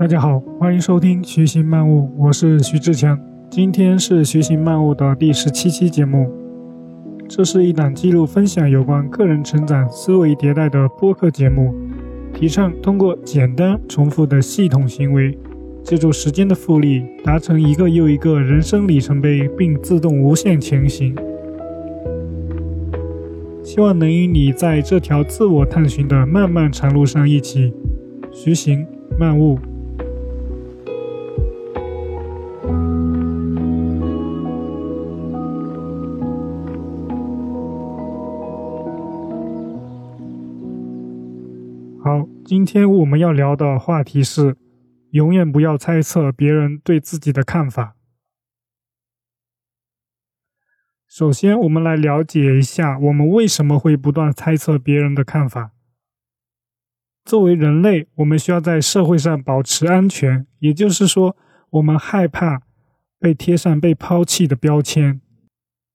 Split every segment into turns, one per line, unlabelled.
大家好，欢迎收听徐行漫悟，我是徐志强。今天是徐行漫悟的第十七期节目。这是一档记录分享有关个人成长、思维迭代的播客节目，提倡通过简单重复的系统行为，借助时间的复利，达成一个又一个人生里程碑，并自动无限前行。希望能与你在这条自我探寻的漫漫长路上一起徐行漫悟。好，今天我们要聊的话题是：永远不要猜测别人对自己的看法。首先，我们来了解一下，我们为什么会不断猜测别人的看法。作为人类，我们需要在社会上保持安全，也就是说，我们害怕被贴上被抛弃的标签。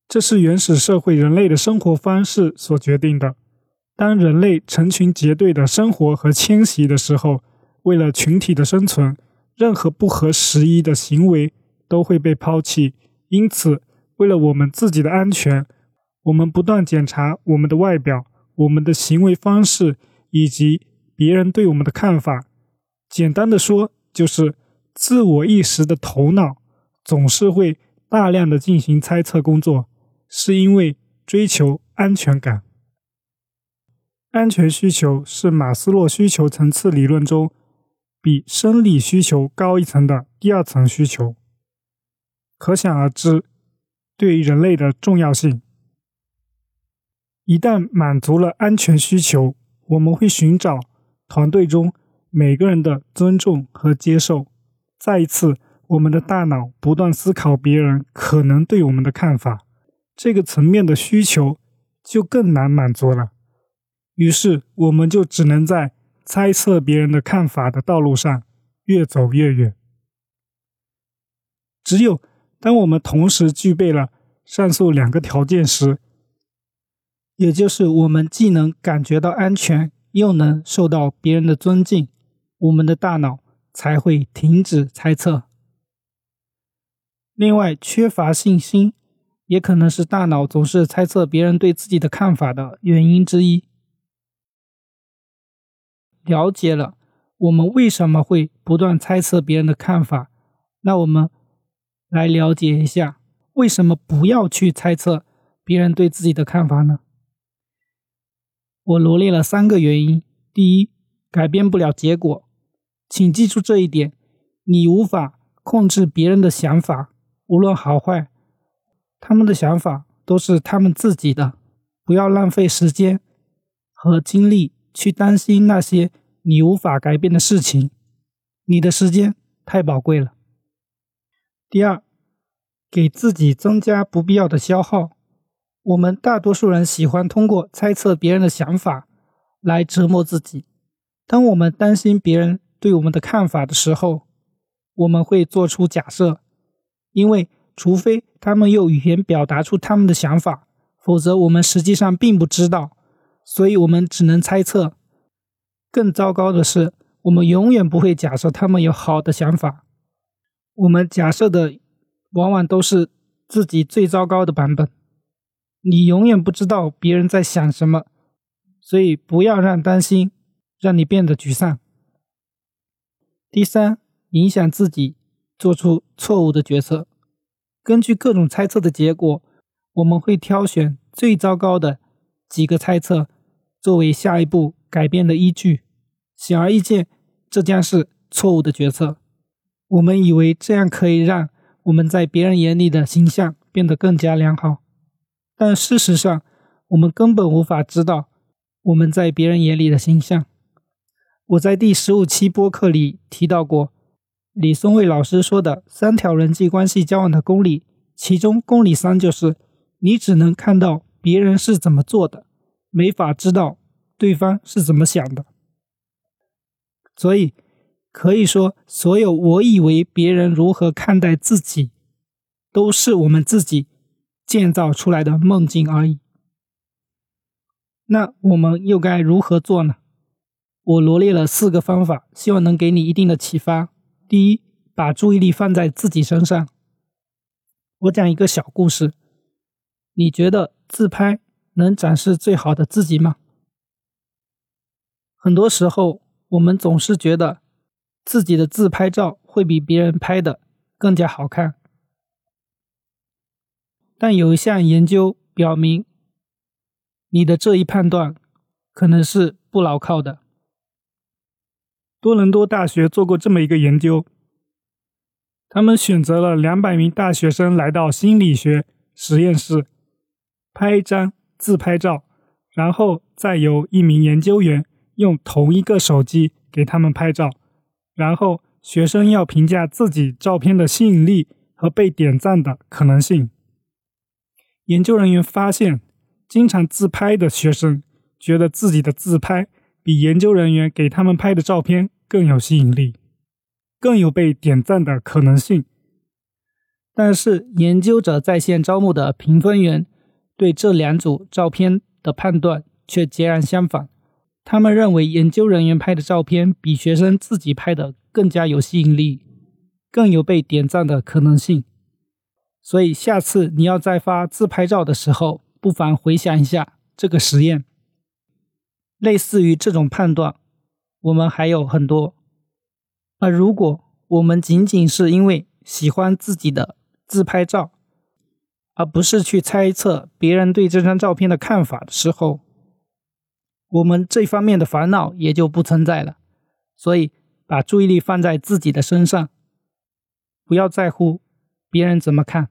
这是原始社会人类的生活方式所决定的。当人类成群结队的生活和迁徙的时候，为了群体的生存，任何不合时宜的行为都会被抛弃。因此，为了我们自己的安全，我们不断检查我们的外表、我们的行为方式以及别人对我们的看法。简单的说，就是自我意识的头脑总是会大量的进行猜测工作，是因为追求安全感。安全需求是马斯洛需求层次理论中比生理需求高一层的第二层需求，可想而知。对于人类的重要性，一旦满足了安全需求，我们会寻找团队中每个人的尊重和接受。再一次，我们的大脑不断思考别人可能对我们的看法，这个层面的需求就更难满足了。于是，我们就只能在猜测别人的看法的道路上越走越远。只有。当我们同时具备了上述两个条件时，也就是我们既能感觉到安全，又能受到别人的尊敬，我们的大脑才会停止猜测。另外，缺乏信心也可能是大脑总是猜测别人对自己的看法的原因之一。了解了我们为什么会不断猜测别人的看法，那我们。来了解一下，为什么不要去猜测别人对自己的看法呢？我罗列了三个原因。第一，改变不了结果，请记住这一点：你无法控制别人的想法，无论好坏，他们的想法都是他们自己的。不要浪费时间和精力去担心那些你无法改变的事情，你的时间太宝贵了。第二。给自己增加不必要的消耗。我们大多数人喜欢通过猜测别人的想法来折磨自己。当我们担心别人对我们的看法的时候，我们会做出假设，因为除非他们用语言表达出他们的想法，否则我们实际上并不知道，所以我们只能猜测。更糟糕的是，我们永远不会假设他们有好的想法。我们假设的。往往都是自己最糟糕的版本，你永远不知道别人在想什么，所以不要让担心让你变得沮丧。第三，影响自己做出错误的决策。根据各种猜测的结果，我们会挑选最糟糕的几个猜测作为下一步改变的依据。显而易见，这将是错误的决策。我们以为这样可以让。我们在别人眼里的形象变得更加良好，但事实上，我们根本无法知道我们在别人眼里的形象。我在第十五期播客里提到过，李松蔚老师说的三条人际关系交往的公理，其中公理三就是你只能看到别人是怎么做的，没法知道对方是怎么想的。所以。可以说，所有我以为别人如何看待自己，都是我们自己建造出来的梦境而已。那我们又该如何做呢？我罗列了四个方法，希望能给你一定的启发。第一，把注意力放在自己身上。我讲一个小故事，你觉得自拍能展示最好的自己吗？很多时候，我们总是觉得自己的自拍照会比别人拍的更加好看，但有一项研究表明，你的这一判断可能是不牢靠的。多伦多大学做过这么一个研究，他们选择了两百名大学生来到心理学实验室，拍一张自拍照，然后再由一名研究员用同一个手机给他们拍照，然后学生要评价自己照片的吸引力和被点赞的可能性。研究人员发现，经常自拍的学生觉得自己的自拍比研究人员给他们拍的照片。更有吸引力，更有被点赞的可能性。但是，研究者在线招募的评分员对这两组照片的判断却截然相反。他们认为研究人员拍的照片比学生自己拍的更加有吸引力，更有被点赞的可能性。所以，下次你要再发自拍照的时候，不妨回想一下这个实验。类似于这种判断。我们还有很多。而如果我们仅仅是因为喜欢自己的自拍照，而不是去猜测别人对这张照片的看法的时候，我们这方面的烦恼也就不存在了。所以，把注意力放在自己的身上，不要在乎别人怎么看。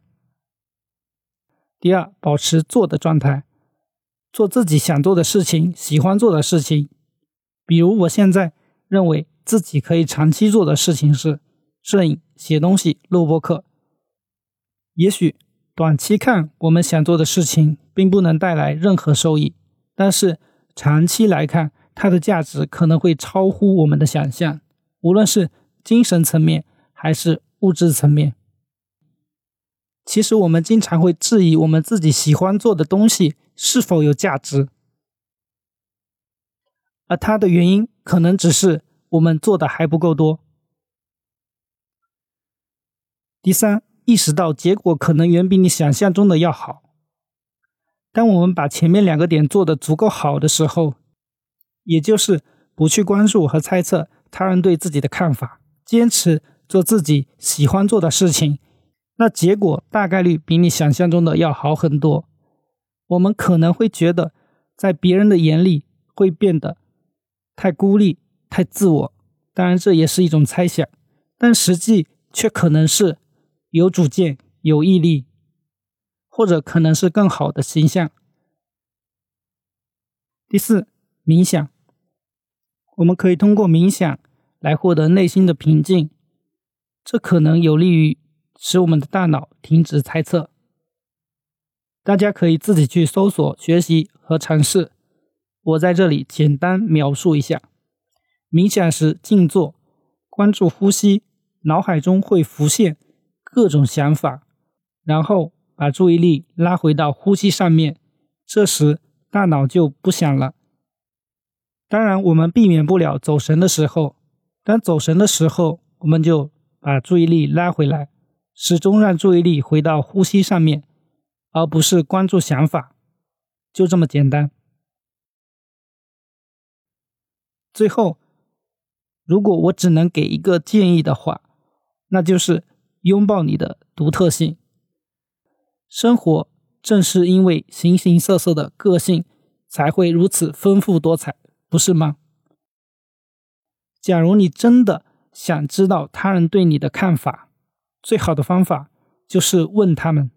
第二，保持做的状态，做自己想做的事情，喜欢做的事情。比如，我现在认为自己可以长期做的事情是摄影、写东西、录播课。也许短期看，我们想做的事情并不能带来任何收益，但是长期来看，它的价值可能会超乎我们的想象，无论是精神层面还是物质层面。其实，我们经常会质疑我们自己喜欢做的东西是否有价值。而它的原因可能只是我们做的还不够多。第三，意识到结果可能远比你想象中的要好。当我们把前面两个点做得足够好的时候，也就是不去关注和猜测他人对自己的看法，坚持做自己喜欢做的事情，那结果大概率比你想象中的要好很多。我们可能会觉得，在别人的眼里会变得。太孤立、太自我，当然这也是一种猜想，但实际却可能是有主见、有毅力，或者可能是更好的形象。第四，冥想，我们可以通过冥想来获得内心的平静，这可能有利于使我们的大脑停止猜测。大家可以自己去搜索、学习和尝试。我在这里简单描述一下：冥想时静坐，关注呼吸，脑海中会浮现各种想法，然后把注意力拉回到呼吸上面，这时大脑就不想了。当然，我们避免不了走神的时候，当走神的时候，我们就把注意力拉回来，始终让注意力回到呼吸上面，而不是关注想法，就这么简单。最后，如果我只能给一个建议的话，那就是拥抱你的独特性。生活正是因为形形色色的个性，才会如此丰富多彩，不是吗？假如你真的想知道他人对你的看法，最好的方法就是问他们。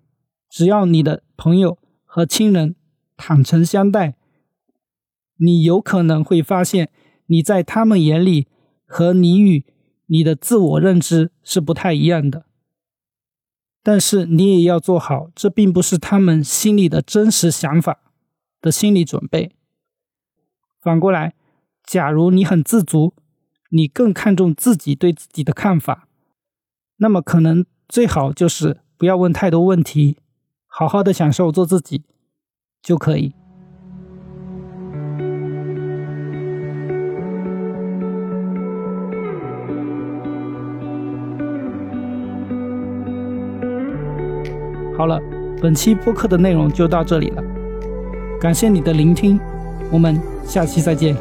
只要你的朋友和亲人坦诚相待，你有可能会发现。你在他们眼里和你与你的自我认知是不太一样的，但是你也要做好，这并不是他们心里的真实想法的心理准备。反过来，假如你很自足，你更看重自己对自己的看法，那么可能最好就是不要问太多问题，好好的享受做自己就可以。好了，本期播客的内容就到这里了，感谢你的聆听，我们下期再见。